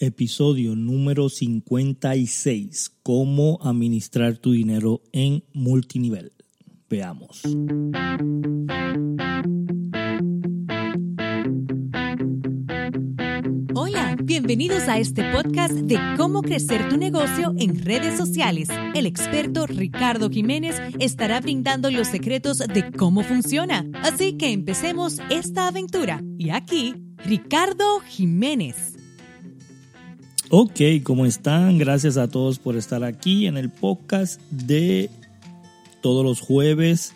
episodio número 56, cómo administrar tu dinero en multinivel. Veamos. Hola, bienvenidos a este podcast de cómo crecer tu negocio en redes sociales. El experto Ricardo Jiménez estará brindando los secretos de cómo funciona. Así que empecemos esta aventura. Y aquí, Ricardo Jiménez. Ok, ¿cómo están? Gracias a todos por estar aquí en el podcast de todos los jueves.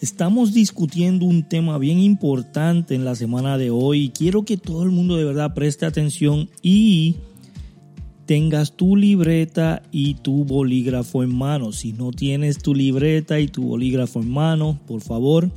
Estamos discutiendo un tema bien importante en la semana de hoy. Quiero que todo el mundo de verdad preste atención y tengas tu libreta y tu bolígrafo en mano. Si no tienes tu libreta y tu bolígrafo en mano, por favor,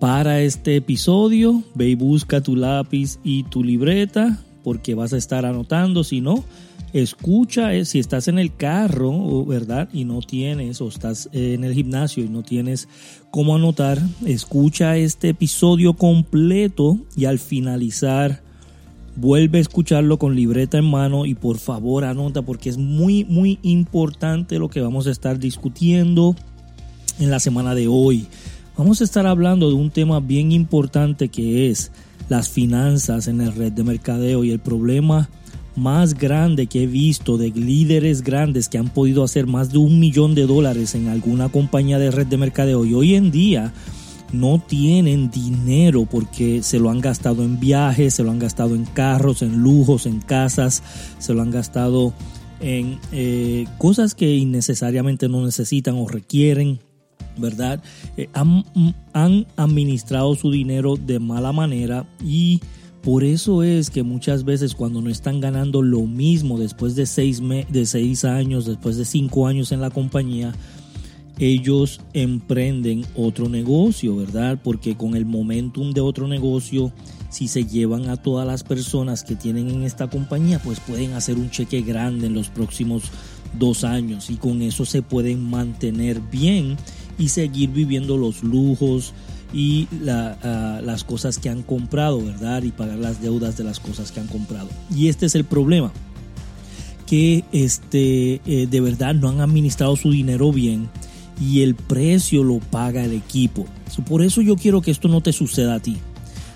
para este episodio, ve y busca tu lápiz y tu libreta porque vas a estar anotando, si no, escucha, eh, si estás en el carro, ¿verdad? Y no tienes, o estás en el gimnasio y no tienes cómo anotar, escucha este episodio completo y al finalizar, vuelve a escucharlo con libreta en mano y por favor anota porque es muy, muy importante lo que vamos a estar discutiendo en la semana de hoy. Vamos a estar hablando de un tema bien importante que es las finanzas en la red de mercadeo y el problema más grande que he visto de líderes grandes que han podido hacer más de un millón de dólares en alguna compañía de red de mercadeo y hoy en día no tienen dinero porque se lo han gastado en viajes, se lo han gastado en carros, en lujos, en casas, se lo han gastado en eh, cosas que innecesariamente no necesitan o requieren ¿verdad? Eh, han, han, administrado su dinero de mala manera y por eso es que muchas veces cuando no están ganando lo mismo después de seis, de seis años, después de cinco años en la compañía, ellos emprenden otro negocio, ¿verdad? Porque con el momentum de otro negocio, si se llevan a todas las personas que tienen en esta compañía, pues pueden hacer un cheque grande en los próximos dos años y con eso se pueden mantener bien y seguir viviendo los lujos y ah, las cosas que han comprado, ¿verdad? Y pagar las deudas de las cosas que han comprado. Y este es el problema, que este, eh, de verdad no han administrado su dinero bien y el precio lo paga el equipo. por eso yo quiero que esto no te suceda a ti.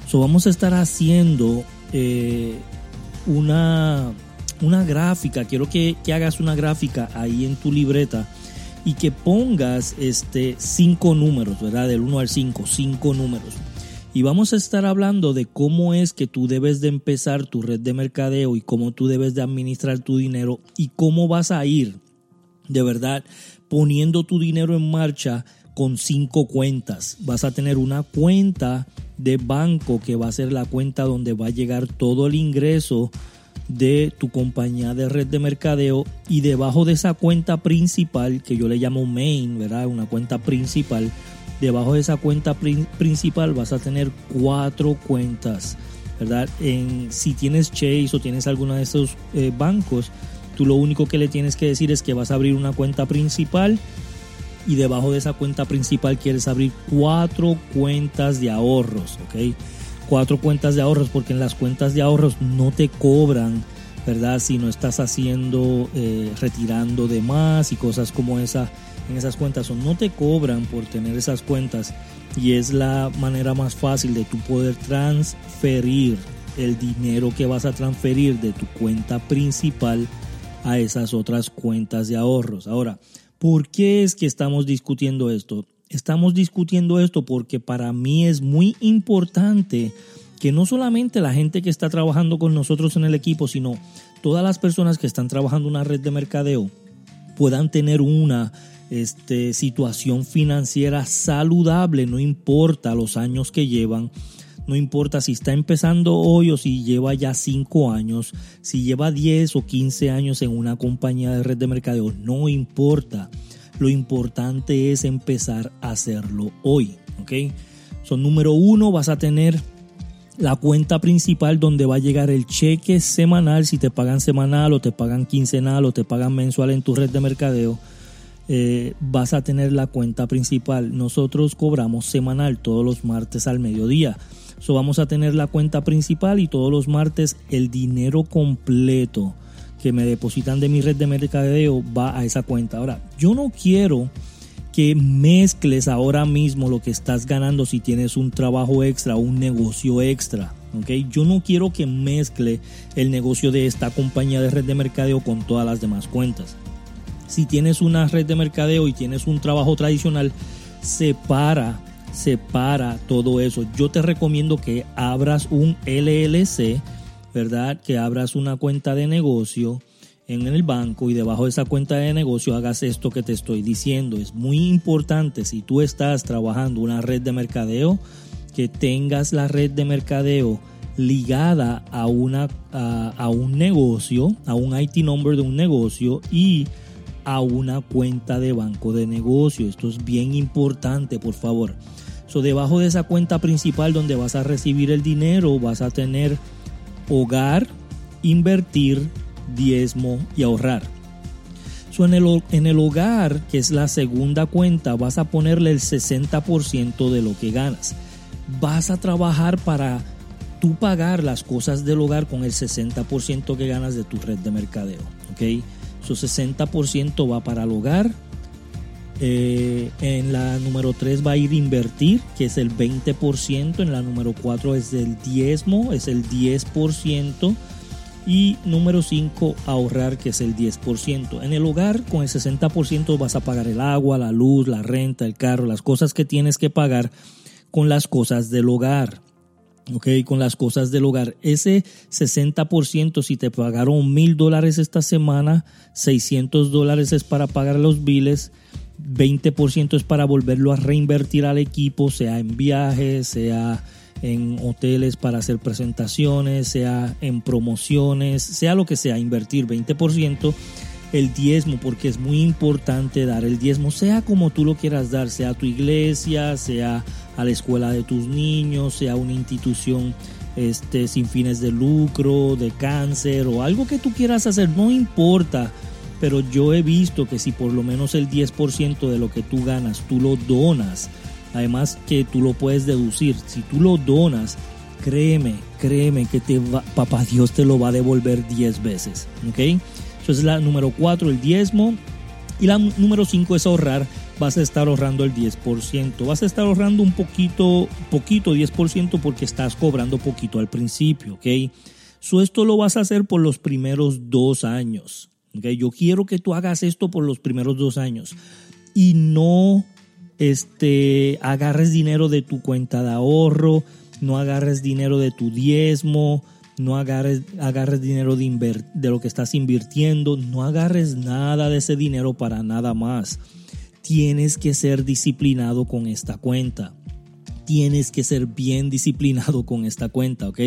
So, vamos a estar haciendo eh, una, una gráfica, quiero que, que hagas una gráfica ahí en tu libreta y que pongas este cinco números, ¿verdad? Del 1 al 5, cinco números. Y vamos a estar hablando de cómo es que tú debes de empezar tu red de mercadeo y cómo tú debes de administrar tu dinero y cómo vas a ir de verdad poniendo tu dinero en marcha con cinco cuentas. Vas a tener una cuenta de banco que va a ser la cuenta donde va a llegar todo el ingreso de tu compañía de red de mercadeo y debajo de esa cuenta principal, que yo le llamo main, ¿verdad? Una cuenta principal, debajo de esa cuenta principal vas a tener cuatro cuentas, ¿verdad? Si tienes Chase o tienes alguno de esos eh, bancos, tú lo único que le tienes que decir es que vas a abrir una cuenta principal y debajo de esa cuenta principal quieres abrir cuatro cuentas de ahorros, ¿ok? Cuatro cuentas de ahorros, porque en las cuentas de ahorros no te cobran, ¿verdad? Si no estás haciendo, eh, retirando de más y cosas como esa en esas cuentas, o no te cobran por tener esas cuentas y es la manera más fácil de tú poder transferir el dinero que vas a transferir de tu cuenta principal a esas otras cuentas de ahorros. Ahora, ¿por qué es que estamos discutiendo esto? Estamos discutiendo esto porque para mí es muy importante que no solamente la gente que está trabajando con nosotros en el equipo, sino todas las personas que están trabajando en una red de mercadeo puedan tener una este, situación financiera saludable, no importa los años que llevan, no importa si está empezando hoy o si lleva ya 5 años, si lleva 10 o 15 años en una compañía de red de mercadeo, no importa. Lo importante es empezar a hacerlo hoy. ¿ok? Son número uno, vas a tener la cuenta principal donde va a llegar el cheque semanal, si te pagan semanal o te pagan quincenal o te pagan mensual en tu red de mercadeo. Eh, vas a tener la cuenta principal. Nosotros cobramos semanal todos los martes al mediodía. So vamos a tener la cuenta principal y todos los martes el dinero completo que me depositan de mi red de mercadeo va a esa cuenta. Ahora, yo no quiero que mezcles ahora mismo lo que estás ganando si tienes un trabajo extra un negocio extra. ¿okay? Yo no quiero que mezcle el negocio de esta compañía de red de mercadeo con todas las demás cuentas. Si tienes una red de mercadeo y tienes un trabajo tradicional, separa, separa todo eso. Yo te recomiendo que abras un LLC, ¿verdad? Que abras una cuenta de negocio en el banco y debajo de esa cuenta de negocio hagas esto que te estoy diciendo. Es muy importante si tú estás trabajando una red de mercadeo, que tengas la red de mercadeo ligada a, una, a, un negocio, a un IT number de un negocio y a una cuenta de banco de negocio. Esto es bien importante, por favor. So, debajo de esa cuenta principal donde vas a recibir el dinero, vas a tener hogar, invertir, diezmo y ahorrar. So, en, el, en el hogar, que es la segunda cuenta, vas a ponerle el 60% de lo que ganas. Vas a trabajar para tú pagar las cosas del hogar con el 60% que ganas de tu red de mercadeo. ¿ok? Su 60% va para el hogar. Eh, en la número 3 va a ir invertir, que es el 20%. En la número 4 es el diezmo, es el 10%. Y número 5, ahorrar, que es el 10%. En el hogar, con el 60% vas a pagar el agua, la luz, la renta, el carro, las cosas que tienes que pagar con las cosas del hogar. Ok, con las cosas del hogar. Ese 60%, si te pagaron mil dólares esta semana, 600 dólares es para pagar los biles, 20% es para volverlo a reinvertir al equipo, sea en viajes, sea en hoteles para hacer presentaciones, sea en promociones, sea lo que sea, invertir 20%, el diezmo, porque es muy importante dar el diezmo, sea como tú lo quieras dar, sea a tu iglesia, sea a la escuela de tus niños, sea una institución este, sin fines de lucro, de cáncer o algo que tú quieras hacer, no importa. Pero yo he visto que si por lo menos el 10% de lo que tú ganas tú lo donas, además que tú lo puedes deducir, si tú lo donas, créeme, créeme que te va, papá Dios te lo va a devolver 10 veces. ¿Ok? Eso es la número 4, el diezmo. Y la número 5 es ahorrar vas a estar ahorrando el 10%. Vas a estar ahorrando un poquito, poquito 10% porque estás cobrando poquito al principio, ¿ok? So, esto lo vas a hacer por los primeros dos años. ¿Okay? Yo quiero que tú hagas esto por los primeros dos años y no este, agarres dinero de tu cuenta de ahorro, no agarres dinero de tu diezmo, no agarres, agarres dinero de, de lo que estás invirtiendo, no agarres nada de ese dinero para nada más tienes que ser disciplinado con esta cuenta. Tienes que ser bien disciplinado con esta cuenta, ¿ok?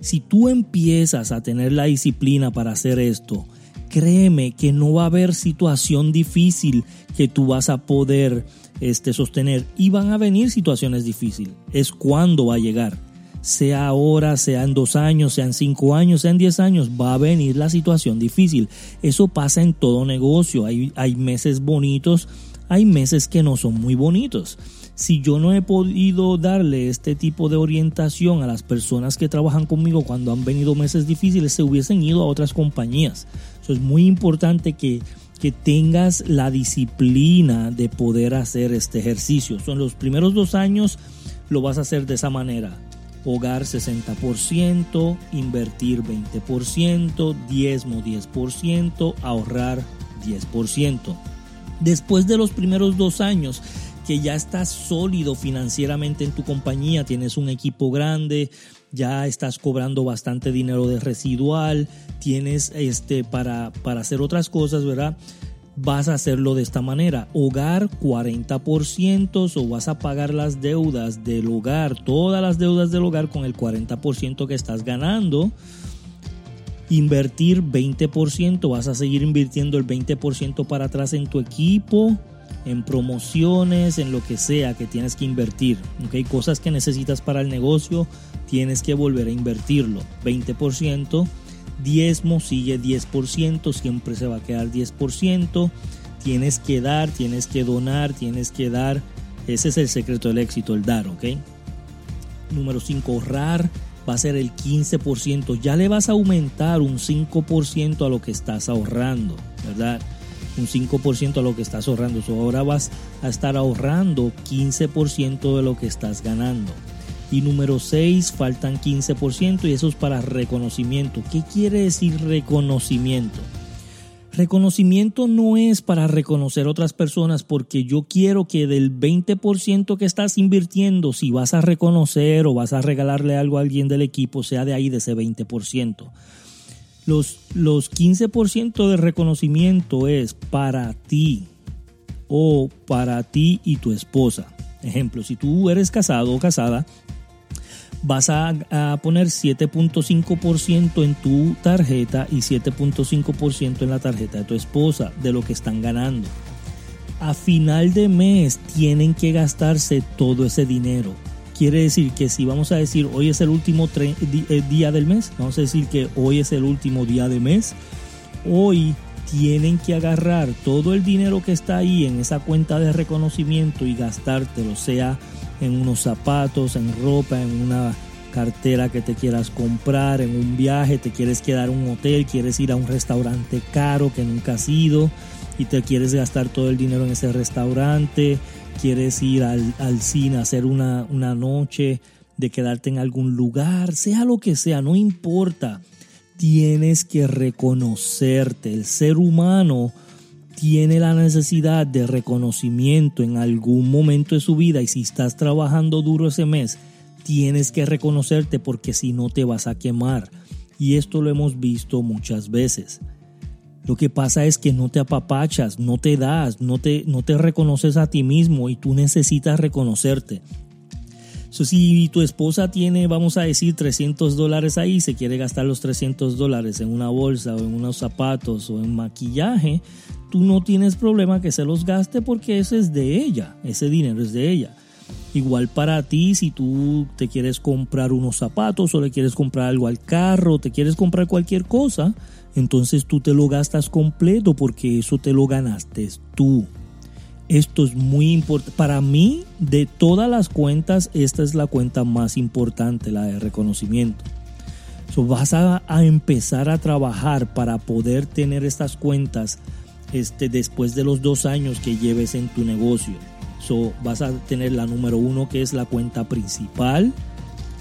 Si tú empiezas a tener la disciplina para hacer esto, créeme que no va a haber situación difícil que tú vas a poder este, sostener y van a venir situaciones difíciles. Es cuando va a llegar. Sea ahora, sea en dos años, sea en cinco años, sea en diez años, va a venir la situación difícil. Eso pasa en todo negocio. Hay, hay meses bonitos hay meses que no son muy bonitos. Si yo no he podido darle este tipo de orientación a las personas que trabajan conmigo cuando han venido meses difíciles, se hubiesen ido a otras compañías. Eso es muy importante que, que tengas la disciplina de poder hacer este ejercicio. Son los primeros dos años lo vas a hacer de esa manera. Hogar 60%, invertir 20%, diezmo 10%, ahorrar 10% después de los primeros dos años que ya estás sólido financieramente en tu compañía, tienes un equipo grande, ya estás cobrando bastante dinero de residual, tienes este para, para hacer otras cosas, ¿verdad? Vas a hacerlo de esta manera. Hogar 40% o vas a pagar las deudas del hogar, todas las deudas del hogar con el 40% que estás ganando Invertir 20%, vas a seguir invirtiendo el 20% para atrás en tu equipo, en promociones, en lo que sea que tienes que invertir. ¿okay? Cosas que necesitas para el negocio, tienes que volver a invertirlo. 20%, diezmo sigue 10%, siempre se va a quedar 10%. Tienes que dar, tienes que donar, tienes que dar. Ese es el secreto del éxito, el dar, ¿ok? número 5, ahorrar va a ser el 15%. Ya le vas a aumentar un 5% a lo que estás ahorrando, ¿verdad? Un 5% a lo que estás ahorrando. ahora vas a estar ahorrando 15% de lo que estás ganando. Y número 6, faltan 15% y eso es para reconocimiento. ¿Qué quiere decir reconocimiento? Reconocimiento no es para reconocer otras personas porque yo quiero que del 20% que estás invirtiendo, si vas a reconocer o vas a regalarle algo a alguien del equipo, sea de ahí de ese 20%. Los, los 15% de reconocimiento es para ti o para ti y tu esposa. Ejemplo, si tú eres casado o casada, vas a, poner 7.5% en tu tarjeta y 7.5% en la tarjeta de tu esposa de lo que están ganando. A final de mes tienen que gastarse todo ese dinero. Quiere decir que si vamos a decir hoy es el último eh, día del mes, vamos a decir que hoy es el último día de mes, hoy tienen que agarrar todo el dinero que está ahí en esa cuenta de reconocimiento y gastártelo, sea en unos zapatos, en ropa, en una cartera que te quieras comprar, en un viaje, te quieres quedar en un hotel, quieres ir a un restaurante caro que nunca has ido y te quieres gastar todo el dinero en ese restaurante, quieres ir al, cine hacer una, una noche de quedarte en algún lugar, sea lo que sea, no importa. Tienes que reconocerte. El ser humano tiene la necesidad de reconocimiento en algún momento de su vida y si estás trabajando duro ese mes, tienes que reconocerte porque si no te vas a quemar. Y esto lo hemos visto muchas veces. Lo que pasa es que no te apapachas, no te das, no te, no te reconoces a ti mismo y tú necesitas reconocerte. si tu esposa tiene, vamos a decir, 300 dólares ahí, se quiere gastar los 300 dólares en una bolsa o en unos zapatos o en maquillaje, tú no tienes problema que se los gaste porque ese es de ella, ese dinero es de ella. Igual para ti, si tú te quieres comprar unos zapatos o le quieres comprar algo al carro, te quieres comprar cualquier cosa, entonces tú te lo gastas completo porque eso te lo ganaste tú. Esto es muy importante. Para mí, de todas las cuentas, esta es la cuenta más importante, la de reconocimiento. Vas a, a empezar a trabajar para poder tener estas cuentas este, después de los dos años que lleves en tu negocio. So, vas a tener la número uno que es la cuenta principal.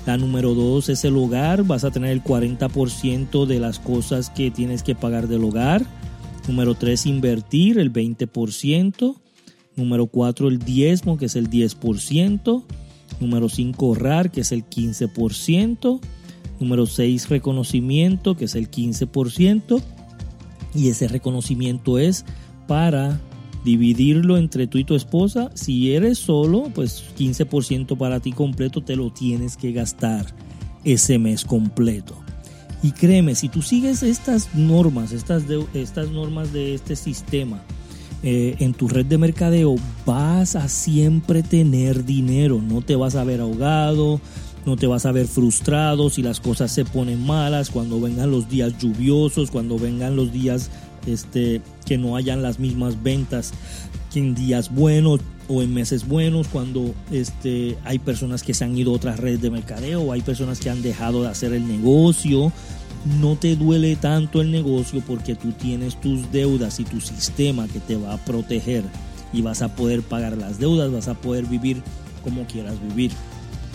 La número dos es el hogar. Vas a tener el 40% de las cosas que tienes que pagar del hogar. Número tres, invertir el 20%. Número cuatro, el diezmo, que es el 10%. Número cinco, ahorrar, que es el 15%. Número seis, reconocimiento, que es el 15%. Y ese reconocimiento es para dividirlo entre tú y tu esposa. Si eres solo, pues 15% para ti completo te lo tienes que gastar ese mes completo. Y créeme, si tú sigues estas normas, estas, estas normas de este sistema eh, en tu red de mercadeo, vas a siempre tener dinero. No te vas a ver ahogado, no te vas a ver frustrado si las cosas se ponen malas, cuando vengan los días lluviosos, cuando vengan los días este, que no hayan las mismas ventas que en días buenos o en meses buenos, cuando este, hay personas que se han ido a otras redes de mercadeo o hay personas que han dejado de hacer el negocio. No te duele tanto el negocio porque tú tienes tus deudas y tu sistema que te va a proteger y vas a poder pagar las deudas, vas a poder vivir como quieras vivir.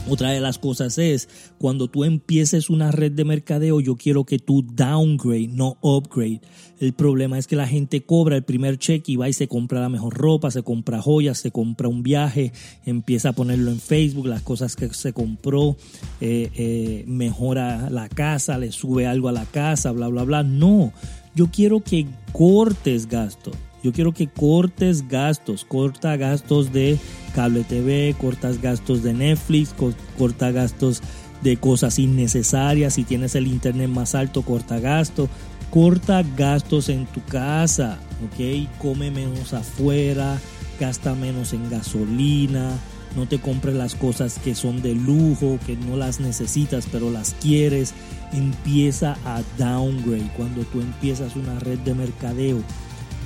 Otra de las cosas es, cuando tú empieces una red de mercadeo, yo quiero que tú downgrade, no upgrade. El problema es que la gente cobra el primer cheque y va y se compra la mejor ropa, se compra joyas, se compra un viaje, empieza a ponerlo en Facebook, las cosas que se compró, eh, eh, mejora la casa, le sube algo a la casa, bla, bla, bla. No, yo quiero que cortes gastos. Yo quiero que cortes gastos, corta gastos de cable TV, cortas gastos de Netflix, corta gastos de cosas innecesarias. Si tienes el internet más alto, corta gastos. Corta gastos en tu casa, ¿ok? Come menos afuera, gasta menos en gasolina, no te compres las cosas que son de lujo, que no las necesitas, pero las quieres. Empieza a downgrade cuando tú empiezas una red de mercadeo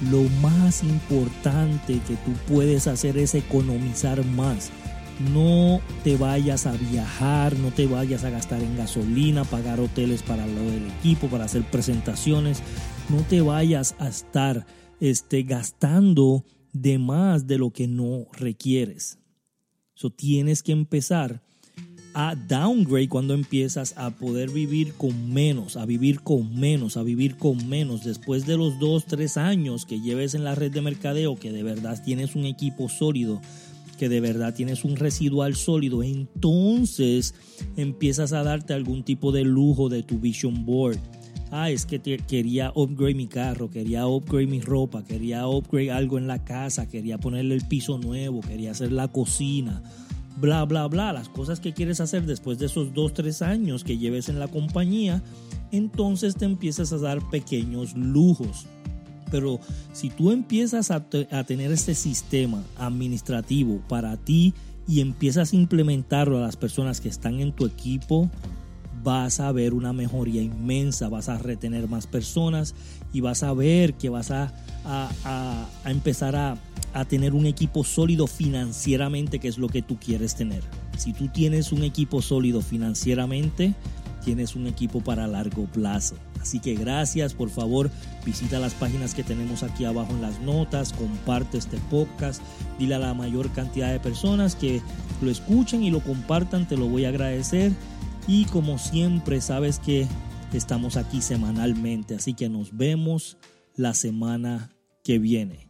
lo más importante que tú puedes hacer es economizar más. no te vayas a viajar, no te vayas a gastar en gasolina, pagar hoteles para lo del equipo, para hacer presentaciones, no te vayas a estar este, gastando de más de lo que no requieres. So, tienes que empezar a downgrade cuando empiezas a poder vivir con menos, a vivir con menos, a vivir con menos. Después de los dos, tres años que lleves en la red de mercadeo, que de verdad tienes un equipo sólido, que de verdad tienes un residual sólido, entonces empiezas a darte algún tipo de lujo de tu vision board. Ah, es que quería upgrade mi carro, quería upgrade mi ropa, quería upgrade algo en la casa, quería ponerle el piso nuevo, quería hacer la cocina bla, bla, bla, las cosas que quieres hacer después de esos dos, tres años que lleves en la compañía, entonces te empiezas a dar pequeños lujos. Pero si tú empiezas a, tener este sistema administrativo para ti y empiezas a implementarlo a las personas que están en tu equipo, vas a ver una mejoría inmensa, vas a retener más personas y vas a ver que vas a, a empezar a a tener un equipo sólido financieramente, que es lo que tú quieres tener. Si tú tienes un equipo sólido financieramente, tienes un equipo para largo plazo. Así que gracias, por favor, visita las páginas que tenemos aquí abajo en las notas, comparte este podcast, dile a la mayor cantidad de personas que lo escuchen y lo compartan, te lo voy a agradecer. Y como siempre, sabes que estamos aquí semanalmente, así que nos vemos la semana que viene.